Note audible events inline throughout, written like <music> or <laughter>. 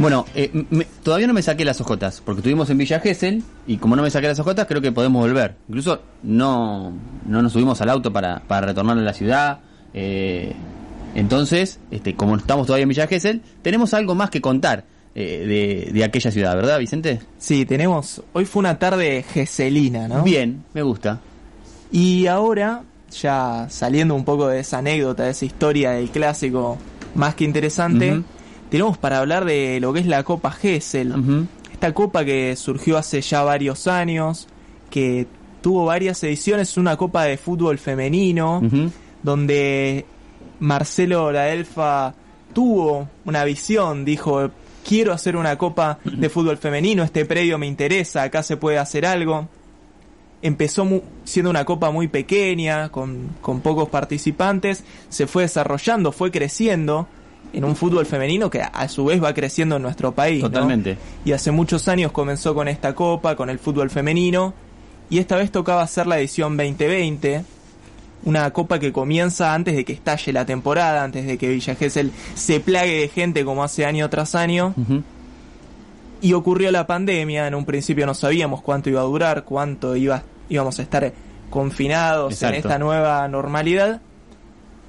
Bueno, eh, me- todavía no me saqué las ojotas, porque estuvimos en Villa Gesell y como no me saqué las ojotas, creo que podemos volver. Incluso no, no nos subimos al auto para, para retornar a la ciudad. eh, entonces, este, como estamos todavía en Villa Gesell, tenemos algo más que contar eh, de, de aquella ciudad, ¿verdad, Vicente? Sí, tenemos. Hoy fue una tarde geselina, ¿no? Bien, me gusta. Y ahora, ya saliendo un poco de esa anécdota, de esa historia del clásico más que interesante. Tenemos para hablar de lo que es la Copa Gesell. Esta copa que surgió hace ya varios años, que tuvo varias ediciones, una copa de fútbol femenino, donde Marcelo Laelfa tuvo una visión, dijo, quiero hacer una copa de fútbol femenino, este predio me interesa, acá se puede hacer algo. Empezó mu- siendo una copa muy pequeña, con, con pocos participantes, se fue desarrollando, fue creciendo en un fútbol femenino que a su vez va creciendo en nuestro país. ¿no? Totalmente. Y hace muchos años comenzó con esta copa, con el fútbol femenino, y esta vez tocaba hacer la edición 2020, una copa que comienza antes de que estalle la temporada, antes de que Villa Gesell se plague de gente como hace año tras año, y ocurrió la pandemia, en un principio no sabíamos cuánto iba a durar, cuánto iba, íbamos a estar confinados en esta nueva normalidad,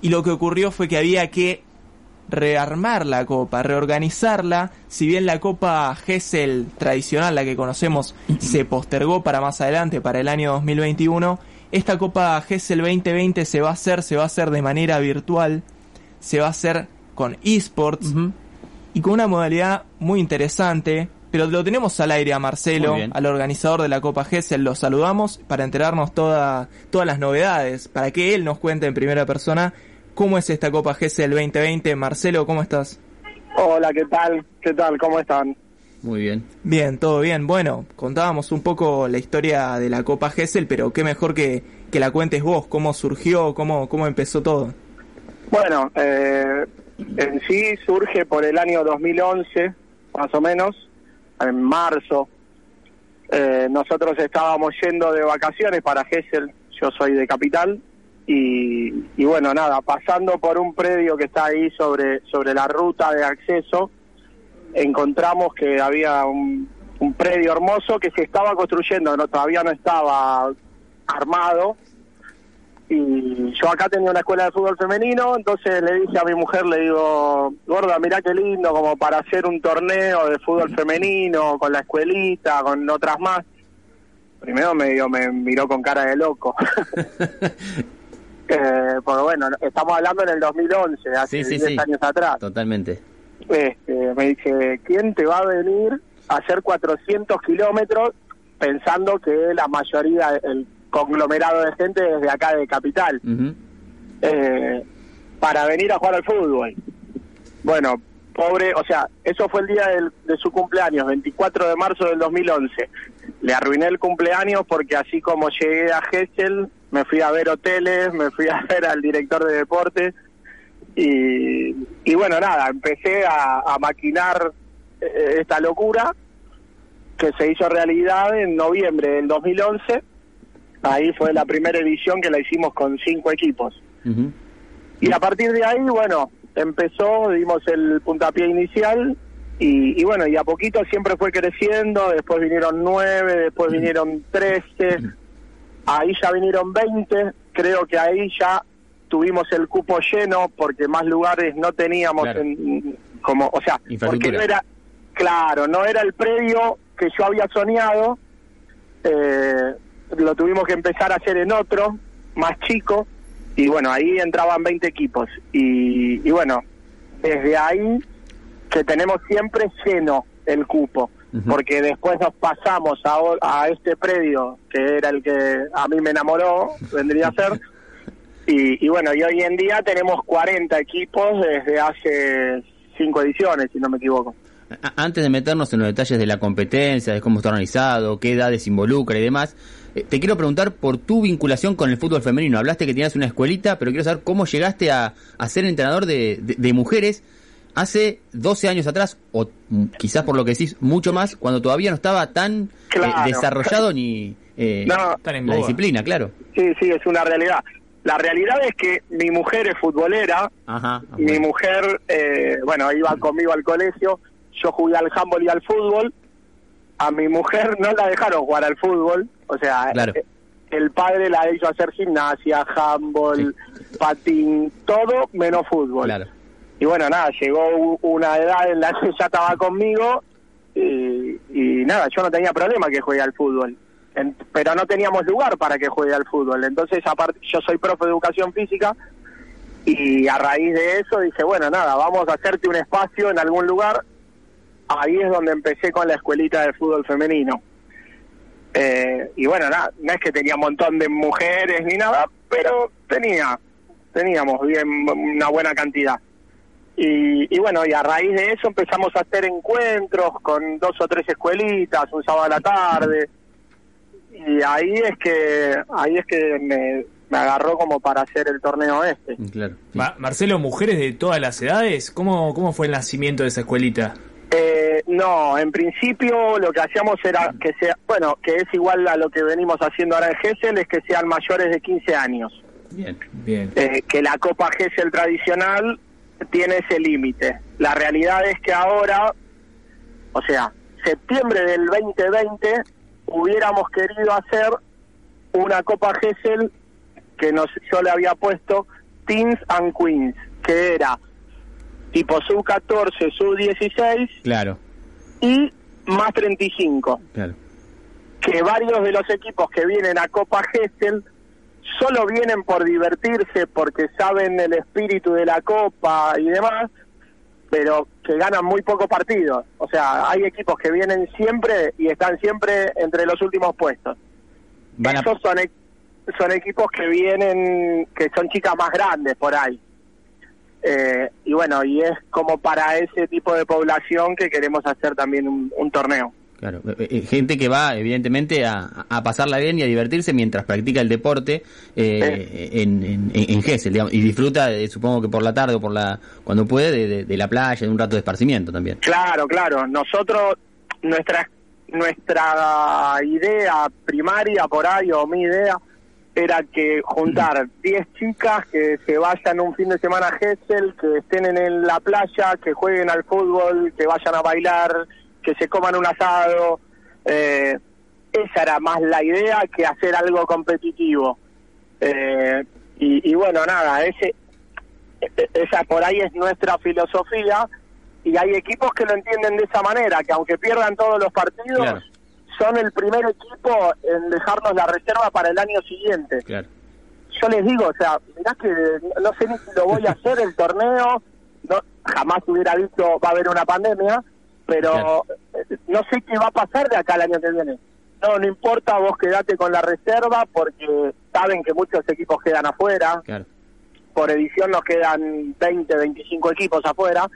y lo que ocurrió fue que había que rearmar la copa, reorganizarla, si bien la copa Gesell tradicional, la que conocemos, se postergó para más adelante, para el año 2021, esta copa Gesell 2020 se va a hacer, se va a hacer de manera virtual, se va a hacer con esports, y con una modalidad muy interesante. Pero lo tenemos al aire a Marcelo, al organizador de la Copa Gesell, lo saludamos para enterarnos toda, todas las novedades, para que él nos cuente en primera persona cómo es esta Copa Gesell 2020. Marcelo, ¿cómo estás? Hola, ¿qué tal? ¿Qué tal? ¿Cómo están? Muy bien. Bien, todo bien. Bueno, contábamos un poco la historia de la Copa Gesell, pero qué mejor que, que la cuentes vos, cómo surgió, cómo, cómo empezó todo. Bueno, eh, en sí surge por el año 2011, más o menos, en marzo. Eh, nosotros estábamos yendo de vacaciones para Gessel, yo soy de Capital, y, y bueno, nada, pasando por un predio que está ahí sobre, sobre la ruta de acceso, encontramos que había un, predio hermoso que se estaba construyendo, no todavía no estaba armado, y yo acá tenía una escuela de fútbol femenino, entonces le dije a mi mujer, le digo, gorda, mirá qué lindo, como para hacer un torneo de fútbol femenino, con la escuelita, con otras más. Primero me, me miró con cara de loco. <laughs> eh, porque bueno, estamos hablando en el 2011, hace Sí, sí, 10 sí. años atrás. Totalmente. Este, me dice, ¿quién te va a venir a hacer 400 kilómetros pensando que la mayoría, el conglomerado de gente desde acá de Capital, eh, para venir a jugar al fútbol? Bueno, pobre, o sea, eso fue el día del- de su cumpleaños, 24 de marzo del 2011. Le arruiné el cumpleaños porque así como llegué a Gessel, me fui a ver hoteles, me fui a <laughs> ver al director de deportes y, y bueno, nada, empecé a, a maquinar eh, esta locura que se hizo realidad en noviembre del 2011. Ahí fue la primera edición que la hicimos con cinco equipos. Y a partir de ahí, bueno, empezó, dimos el puntapié inicial y, y bueno, y a poquito siempre fue creciendo, después vinieron nueve, después vinieron trece, ahí ya vinieron veinte, creo que ahí ya tuvimos el cupo lleno porque más lugares no teníamos Claro. en, como, o sea, porque no era, claro, no era el predio que yo había soñado, eh, lo tuvimos que empezar a hacer en otro, más chico, y bueno, ahí entraban 20 equipos. Y, y bueno, desde ahí que tenemos siempre lleno el cupo, Porque después nos pasamos a, este predio, que era el que a mí me enamoró, vendría a ser. <laughs> Y, y bueno, y hoy en día tenemos 40 equipos desde hace cinco ediciones, si no me equivoco. Antes de meternos en los detalles de la competencia, de cómo está organizado, qué edades involucra y demás, eh, te quiero preguntar por tu vinculación con el fútbol femenino. Hablaste que tenías una escuelita, pero quiero saber cómo llegaste a, a ser entrenador de, de- de mujeres hace 12 años atrás, o mm, quizás por lo que decís, mucho más, cuando todavía no estaba tan eh, desarrollado ni eh, No, Tan en la disciplina, claro. Sí, sí, es una realidad. La realidad es que mi mujer es futbolera, Ajá. mi mujer, eh, bueno, iba conmigo al colegio yo jugué al handball y al fútbol, a mi mujer no la dejaron jugar al fútbol, o sea, Claro. eh, el padre la hizo hacer gimnasia, handball, patín, todo menos fútbol. Claro. Y bueno, nada, llegó una edad en la que ya estaba conmigo y, y nada, yo no tenía problema que juegue al fútbol. En- pero no teníamos lugar para que juegue al fútbol. Entonces, aparte, yo soy profe de educación física y a raíz de eso dije, bueno, nada, vamos a hacerte un espacio en algún lugar. Ahí es donde empecé con la escuelita de fútbol femenino. Eh, y bueno, nada, no es que tenía un montón de mujeres ni nada, pero tenía, teníamos bien una buena cantidad. Y, y bueno, y a raíz de eso empezamos a hacer encuentros con dos o tres escuelitas, un sábado a la tarde. Y ahí es que ahí es que me, me agarró como para hacer el torneo este. Claro. sí. Ma- Marcelo, mujeres de todas las edades, ¿cómo, cómo fue el nacimiento de esa escuelita? Eh, no, en principio lo que hacíamos era que sea, bueno, que es igual a lo que venimos haciendo ahora en Gessel, es que sean mayores de 15 años. Bien. Bien. Eh, que la Copa Gessel tradicional tiene ese límite. La realidad es que ahora, o sea, septiembre del 2020, hubiéramos querido hacer una Copa Gessel que nos, yo le había puesto Teens and Queens, que era tipo sub-14, sub-16 Claro. y más 35 Claro. que varios de los equipos que vienen a Copa Gesell solo vienen por divertirse porque saben el espíritu de la Copa y demás, pero que ganan muy pocos partidos. O sea, hay equipos que vienen siempre y están siempre entre los últimos puestos. Van a- Esos son, e- son equipos que vienen, que son chicas más grandes por ahí. Eh, y bueno, y es como para ese tipo de población que queremos hacer también un, un torneo. Claro, eh, eh, gente que va evidentemente a, a pasarla bien y a divertirse mientras practica el deporte eh, en, en, en Gesell, digamos, y disfruta, eh, supongo que por la tarde o por la cuando puede, de, de- de la playa, de un rato de esparcimiento también. Claro, claro. Nosotros, nuestra nuestra idea primaria por ahí, o mi idea, era que juntar 10 chicas que se vayan un fin de semana a Gessel, que estén en la playa, que jueguen al fútbol, que vayan a bailar, que se coman un asado. Eh, esa era más la idea que hacer algo competitivo. Eh, y, y bueno, nada, ese, esa por ahí es nuestra filosofía y hay equipos que lo entienden de esa manera, que aunque pierdan todos los partidos, Claro. son el primer equipo en dejarnos la reserva para el año siguiente. Claro. Yo les digo, o sea, mirá que no sé ni si lo voy a hacer el torneo, no, jamás hubiera dicho va a haber una pandemia, pero eh, no sé qué va a pasar de acá al año que viene. No, no importa, vos quedate con la reserva porque saben que muchos equipos quedan afuera, Claro. por edición nos quedan 20, 25 equipos afuera.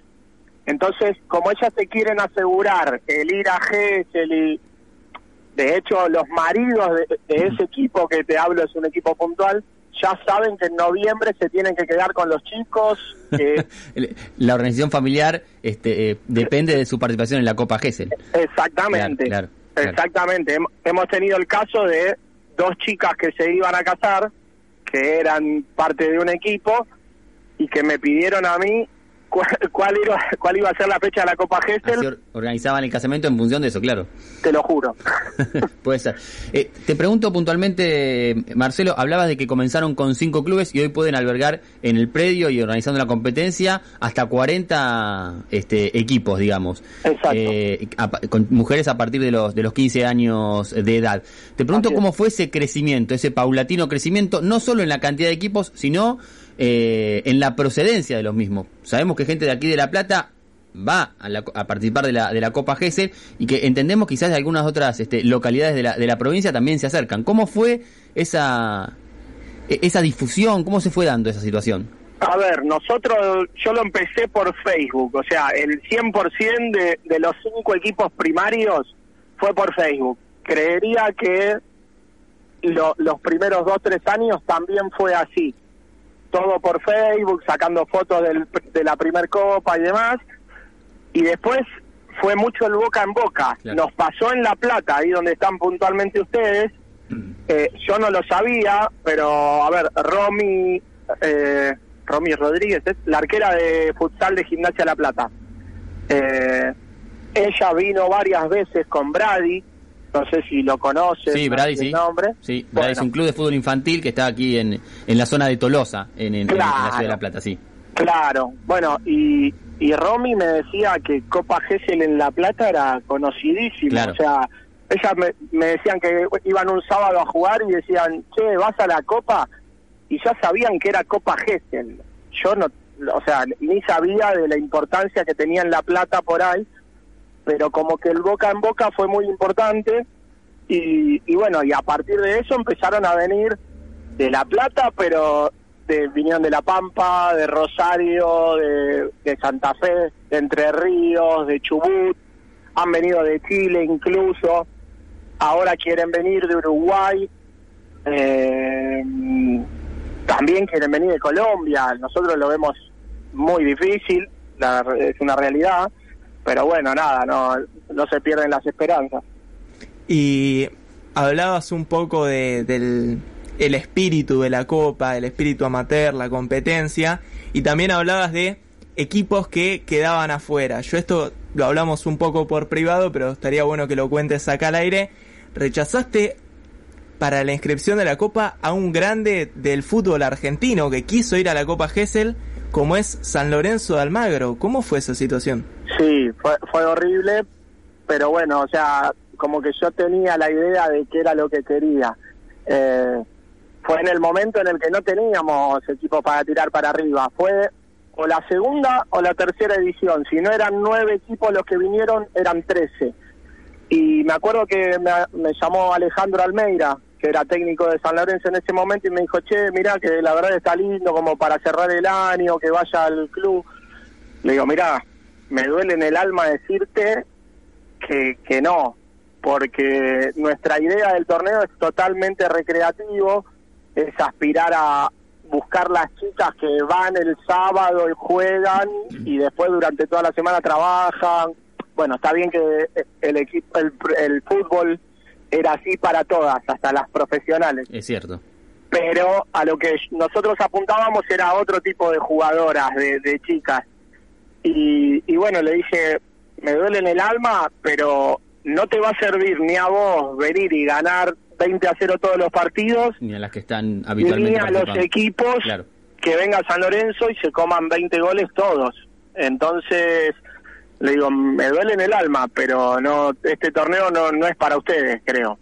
Entonces, como ellas se quieren asegurar el ir a Gesell y, de hecho, los maridos de, de ese equipo que te hablo es un equipo puntual, ya saben que en noviembre se tienen que quedar con los chicos. que- <laughs> El- La organización familiar este, eh, depende de su participación en la Copa Gesell. exactamente. Claro, claro, claro. Exactamente. Hem- Hemos tenido el caso de dos chicas que se iban a casar, que eran parte de un equipo, y que me pidieron a mí cuál, cuál, iba, cuál iba a ser la fecha de la Copa Gesell, or- organizaban el casamiento en función de eso, claro. te lo juro. <laughs> Puede ser. Eh, te pregunto puntualmente, Marcelo, hablabas de que comenzaron con cinco clubes y hoy pueden albergar en el predio y organizando la competencia hasta 40 este, equipos, digamos. Exacto. Eh, a con mujeres a partir de los, de los 15 años de edad. Te pregunto cómo fue ese crecimiento, ese paulatino crecimiento, no solo en la cantidad de equipos, sino eh, en la procedencia de los mismos. Sabemos que gente de aquí de La Plata va a, la- a participar de la, de la Copa GESEL y que entendemos quizás de algunas otras este, localidades de la, de la provincia también se acercan. ¿Cómo fue esa, e- esa difusión? ¿Cómo se fue dando esa situación? A ver, nosotros, yo lo empecé por Facebook, o sea, el 100% de, de los cinco equipos primarios fue por Facebook. Creería que lo- los primeros dos, tres años también fue así. Todo por Facebook, sacando fotos del- de la primer copa y demás. Y después fue mucho el boca en boca. Claro. Nos pasó en La Plata, ahí donde están puntualmente ustedes, eh, yo no lo sabía, pero a ver, Romy, eh, Romy Rodríguez, es la arquera de futsal de Gimnasia La Plata. Eh, ella vino varias veces con Brady, no sé si lo conocen. Sí, Brady, el sí. Nombre. Sí, Brady es un club de fútbol infantil que está aquí en, en la zona de Tolosa, en, en- en la ciudad de La Plata, sí. Claro, bueno, y, y Romy me decía que Copa Gesell en La Plata era conocidísima. Claro. O sea, ellas me, me decían que iban un sábado a jugar y decían, che, vas a la Copa, y ya sabían que era Copa Gesell. Yo no, o sea, ni sabía de la importancia que tenía en La Plata por ahí, pero como que el boca en boca fue muy importante, y, y bueno, y a partir de eso empezaron a venir de La Plata, pero de, vinieron de La Pampa, de Rosario, de, Santa Fe, de Entre Ríos, de Chubut, han venido de Chile incluso, ahora quieren venir de Uruguay, eh, también quieren venir de Colombia, nosotros lo vemos muy difícil, la- es una realidad, pero bueno, nada, no, no se pierden las esperanzas. Y hablabas un poco de, del el espíritu de la copa, el espíritu amateur, la competencia, y también hablabas de equipos que quedaban afuera. Yo esto lo hablamos un poco por privado, pero estaría bueno que lo cuentes acá al aire. ¿Rechazaste para la inscripción de la copa a un grande del fútbol argentino que quiso ir a la Copa Gesell, como es San Lorenzo de Almagro? ¿Cómo fue esa situación? Sí, fue, fue horrible, pero bueno, o sea, como que yo tenía la idea de qué era lo que quería. Eh, fue en el momento en el que no teníamos equipo para tirar para arriba. Fue o la segunda o la tercera edición. Si no eran nueve equipos los que vinieron, eran trece. Y me acuerdo que me, me llamó Alejandro Almeida, era técnico de San Lorenzo en ese momento, y me dijo, che, mira que la verdad está lindo como para cerrar el año, que vaya al club. Le digo, mira, me duele en el alma decirte que, que no, porque nuestra idea del torneo es totalmente recreativo, es aspirar a buscar las chicas que van el sábado y juegan y después durante toda la semana trabajan. Bueno, está bien que el equipo, el, el fútbol era así para todas, hasta las profesionales Es cierto. pero a lo que nosotros apuntábamos era otro tipo de jugadoras, de, de chicas. Y, y bueno, le dije, me duele en el alma, pero no te va a servir ni a vos venir y ganar 20 a 0 todos los partidos, Ni a las que están habitualmente ni a los equipos Claro. que venga San Lorenzo y se coman 20 goles todos. Entonces, le digo, me duele en el alma, pero no este torneo no, no es para ustedes, creo.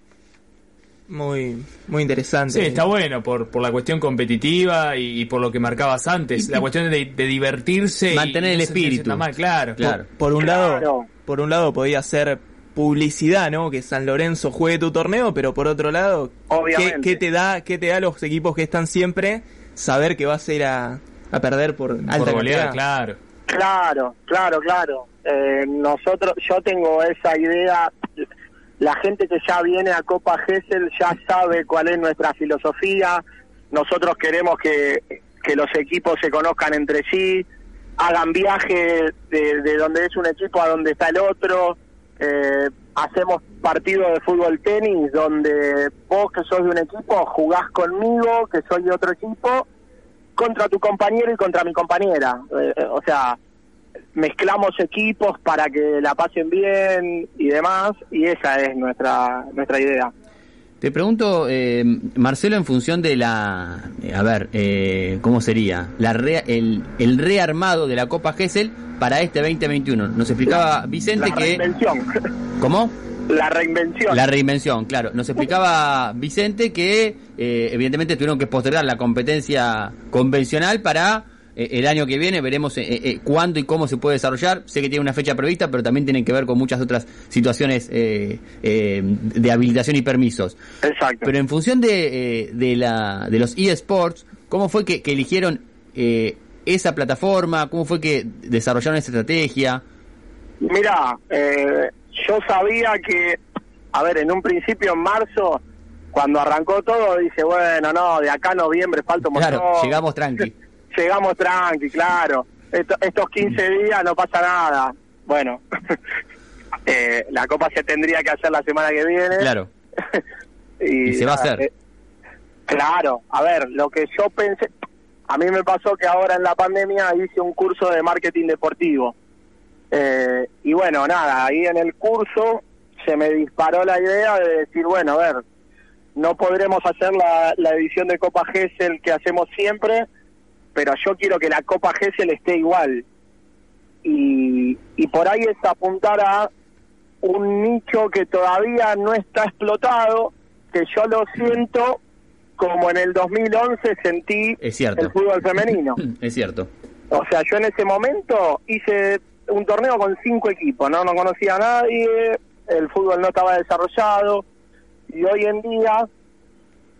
Muy, muy interesante. Sí, está bueno por, por la cuestión competitiva y, y por lo que marcabas antes. la cuestión de, de divertirse. y Mantener el no espíritu. mal, claro. Claro. Por un Claro. lado, por un lado podía ser publicidad, ¿no? Que San Lorenzo juegue tu torneo, pero por otro lado, ¿qué, Obviamente. qué te da, qué te da los equipos que están siempre saber que vas a ir a, a perder por alta Por goleada, claro. Claro, claro, claro. Eh, nosotros, yo tengo esa idea. La gente que ya viene a Copa Gesell ya sabe cuál es nuestra filosofía. Nosotros queremos que, que los equipos se conozcan entre sí, hagan viaje de, de donde es un equipo a donde está el otro. Eh, hacemos partidos de fútbol tenis donde vos que sos de un equipo jugás conmigo, que soy de otro equipo, contra tu compañero y contra mi compañera. Eh, eh, o sea, mezclamos equipos para que la pasen bien y demás, y esa es nuestra nuestra idea. Te pregunto, eh, Marcelo, en función de la... eh, a ver, eh, ¿cómo sería? La re- el, el rearmado de la Copa Gesell para este 2021. Nos explicaba Vicente La que... reinvención. ¿Cómo? la reinvención. La reinvención, claro. Nos explicaba Vicente que eh, evidentemente tuvieron que postergar la competencia convencional para el año que viene. Veremos eh, eh, cuándo y cómo se puede desarrollar. Sé que tiene una fecha prevista, pero también tienen que ver con muchas otras situaciones eh, eh, de habilitación y permisos. Exacto. Pero en función de, eh, de, la, de los eSports, ¿cómo fue que, que eligieron eh, esa plataforma? ¿Cómo fue que desarrollaron esa estrategia? Mira, eh, yo sabía que, a ver, en un principio en marzo, cuando arrancó todo, dije, bueno, no, de acá a noviembre falta un Claro, montón. llegamos tranqui. <laughs> Llegamos tranqui, claro. Esto- estos 15 días no pasa nada. Bueno, <laughs> eh, la copa se tendría que hacer la semana que viene. Claro. <laughs> y, Y se va a hacer. eh, claro, a ver, lo que yo pensé, a mí me pasó que ahora en la pandemia hice un curso de marketing deportivo. Eh, y bueno, nada, ahí en el curso se me disparó la idea de decir, bueno, a ver, no podremos hacer la, la edición de Copa Gesell que hacemos siempre, pero yo quiero que la Copa Gesell esté igual. Y, y por ahí es apuntar a un nicho que todavía no está explotado, que yo lo siento como en el 2011 sentí Es el fútbol femenino. <clears throat> Es cierto. O sea, yo en ese momento hice un torneo con cinco equipos, no no conocía a nadie, el fútbol no estaba desarrollado y hoy en día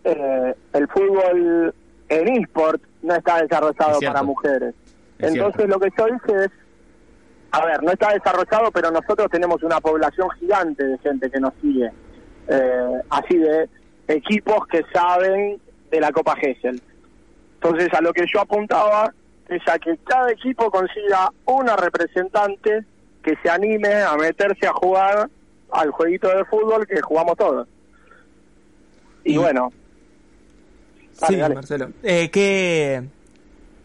eh, el fútbol en eSport no está desarrollado Es para mujeres. Es Entonces cierto. lo que yo hice es, a ver, no está desarrollado, pero nosotros tenemos una población gigante de gente que nos sigue, eh, así de equipos que saben de la Copa Gesell. Entonces a lo que yo apuntaba es a que cada equipo consiga una representante que se anime a meterse a jugar al jueguito de fútbol que jugamos todos. Y, Y- bueno, Dale, sí, dale. Marcelo. Eh, ¿qué,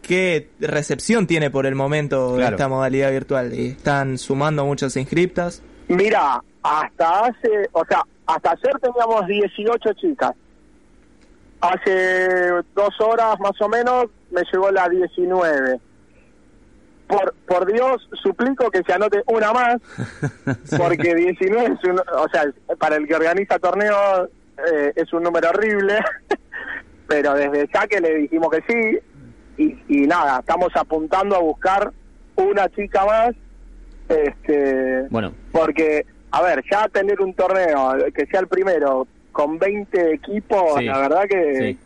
¿Qué recepción tiene por el momento Claro. esta modalidad virtual? ¿Y ¿Están sumando muchas inscriptas? mira, hasta hace, o sea, hasta ayer teníamos 18 chicas. Hace dos horas más o menos me llegó la 19. Por, por Dios, suplico que se anote una más, <laughs> porque 19 es un, o sea, para el que organiza torneos eh, es un número horrible, pero desde ya que le dijimos que sí, y, y nada, estamos apuntando a buscar una chica más, este, Bueno, porque, a ver, ya tener un torneo que sea el primero con 20 equipos, Sí, la verdad que sí.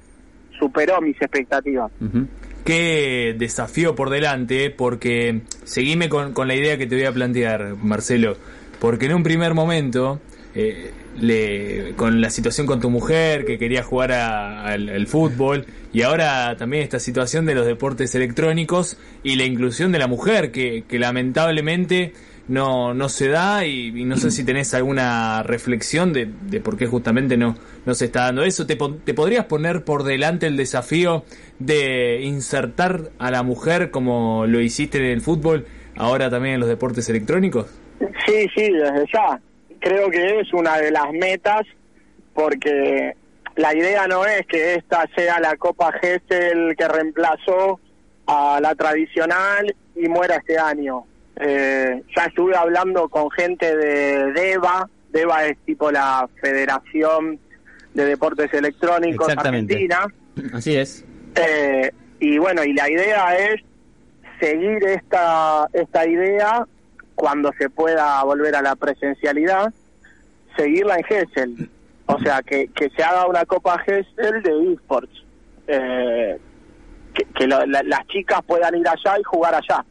superó mis expectativas. ujú. Qué desafío por delante, porque seguime con, con la idea que te voy a plantear, Marcelo. Porque en un primer momento, eh, le, con la situación con tu mujer, que quería jugar a- al, fútbol, y ahora también esta situación de los deportes electrónicos y la inclusión de la mujer, que, lamentablemente no, no se da, y, no sé si tenés alguna reflexión de, por qué justamente no, no se está dando eso. ¿Te, ¿Te podrías poner por delante el desafío de insertar a la mujer como lo hiciste en el fútbol, ahora también en los deportes electrónicos? Sí, sí, desde ya. Creo que es una de las metas porque la idea no es que esta sea la Copa Gesell que reemplazó a la tradicional y muera este año. Eh, ya estuve hablando con gente de DEVA, DEVA es tipo la Federación de Deportes Electrónicos. Argentina, Así es. eh, y bueno, y la idea es seguir esta, esta idea cuando se pueda volver a la presencialidad, seguirla en Gessel. O sea, que, que se haga una Copa Gessel de esports. Eh, que que lo- la- las chicas puedan ir allá y jugar allá.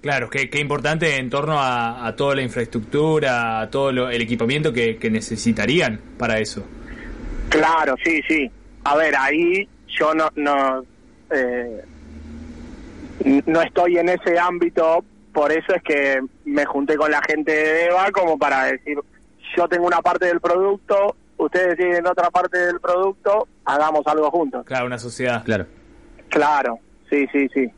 Claro, qué, qué importante en torno a, a toda la infraestructura, a todo lo- el equipamiento que, que necesitarían para eso. Claro, sí, sí. A ver, ahí yo no no eh, no estoy en ese ámbito, por eso es que me junté con la gente de EVA como para decir, yo tengo una parte del producto, ustedes tienen otra parte del producto, hagamos algo juntos. Claro, una sociedad. Claro. Claro, sí, sí, sí.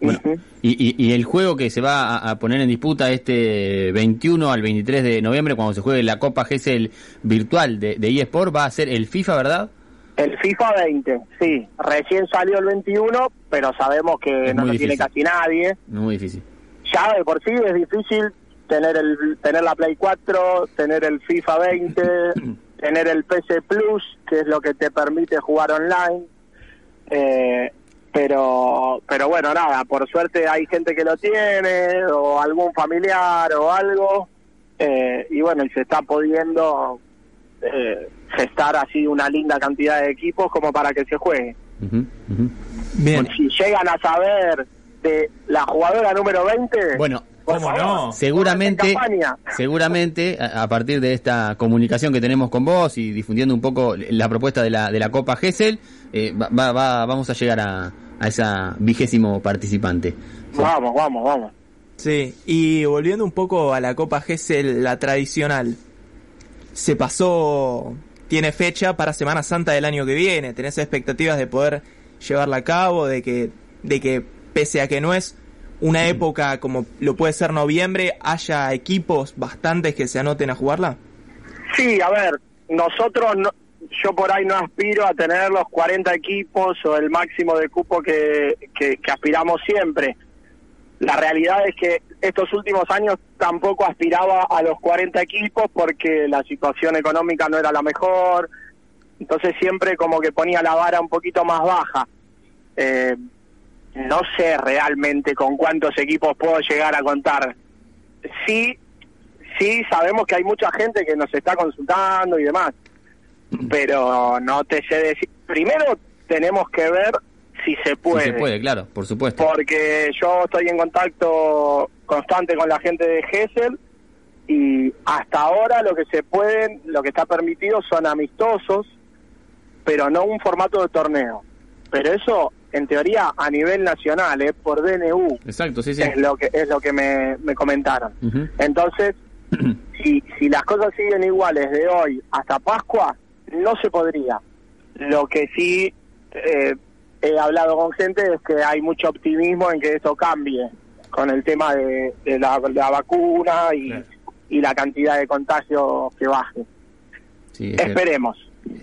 Bueno, y, y, y el juego que se va a, a poner en disputa este 21 al 23 de noviembre, cuando se juegue la Copa GESEL virtual de, de eSport, va a ser el FIFA, ¿verdad? El FIFA 20, sí, recién salió el 21, pero sabemos que Es no lo tiene casi nadie. Muy difícil. Ya de por sí es difícil tener el tener la Play 4, tener el FIFA 20, <clears throat> tener el PC Plus, que es lo que te permite jugar online. Eh, pero pero bueno, nada, por suerte hay gente que lo tiene o algún familiar o algo eh, y bueno, y se está pudiendo eh, gestar así una linda cantidad de equipos como para que se juegue. Bien. Si llegan a saber de la jugadora número 20, Bueno, ¿Cómo favor, no? seguramente, seguramente a, partir de esta comunicación que tenemos con vos y difundiendo un poco la propuesta de la, de la Copa GESEL, eh, va, va- va- vamos a llegar a, a esa vigésimo participante. Vamos, vamos, vamos. Sí, y volviendo un poco a la Copa GESEL, la tradicional, se pasó, tiene fecha para Semana Santa del año que viene, ¿tenés expectativas de poder llevarla a cabo, de que, de que pese a que no es una época como lo puede ser noviembre haya equipos bastantes que se anoten a jugarla? Sí, a ver, nosotros, no, yo por ahí no aspiro a tener los 40 equipos o el máximo de cupo que, que, que aspiramos siempre. La realidad es que estos últimos años tampoco aspiraba a los 40 equipos porque la situación económica no era la mejor, entonces siempre como que ponía la vara un poquito más baja. Eh, no sé realmente con cuántos equipos puedo llegar a contar. Sí, sí sabemos que hay mucha gente que nos está consultando y demás, pero no te sé decir. Primero tenemos que ver si se puede. Si se puede, claro, por supuesto. Porque yo estoy en contacto constante con la gente de Gessel y hasta ahora lo que se pueden, lo que está permitido son amistosos, pero no un formato de torneo. Pero eso, en teoría, a nivel nacional, es por DNU. Exacto, sí, sí. Es lo que es lo que me, me comentaron. Entonces, <clears throat> si, si las cosas siguen iguales de hoy hasta Pascua, no se podría. Lo que sí eh, he hablado con gente es que hay mucho optimismo en que eso cambie con el tema de, de la, la, vacuna y, claro. y, la cantidad de contagios que baje. Sí, Esperemos.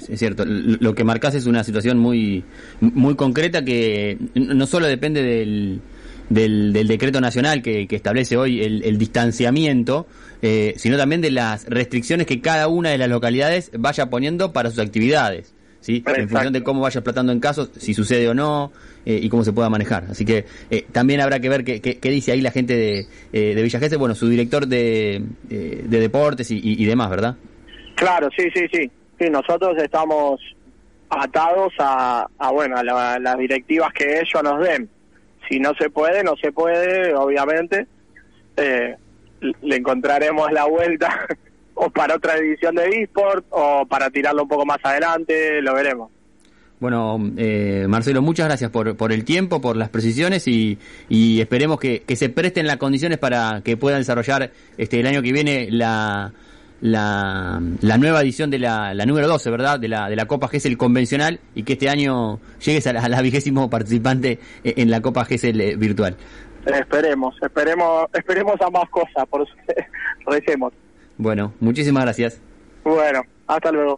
Es cierto, lo que marcas es una situación muy muy concreta que no solo depende del, del, del decreto nacional que, que, establece hoy el, el distanciamiento, eh, sino también de las restricciones que cada una de las localidades vaya poniendo para sus actividades. ¿sí? en función de cómo vaya explotando en casos, si sucede o no eh, y cómo se pueda manejar. Así que eh, también habrá que ver qué, qué, qué, dice ahí la gente de, eh, de Villa bueno, su director de, de deportes y, y, y, demás, ¿verdad? Claro, sí, sí, sí. Sí, nosotros estamos atados a, a bueno, a la, las directivas que ellos nos den. Si no se puede, no se puede, obviamente. Eh, le encontraremos la vuelta <laughs> o para otra edición de eSport o para tirarlo un poco más adelante, lo veremos. Bueno, eh, Marcelo, muchas gracias por, por el tiempo, por las precisiones y, y esperemos que, que, se presten las condiciones para que puedan desarrollar este el año que viene la, la, la nueva edición de la, la número 12, ¿verdad? De la, de la Copa GESEL convencional y que este año llegues a la, a la vigésimo participante en la Copa GESEL eh, virtual. Esperemos, esperemos, esperemos a más cosas, por <laughs> recemos. Bueno, muchísimas gracias. Bueno, hasta luego.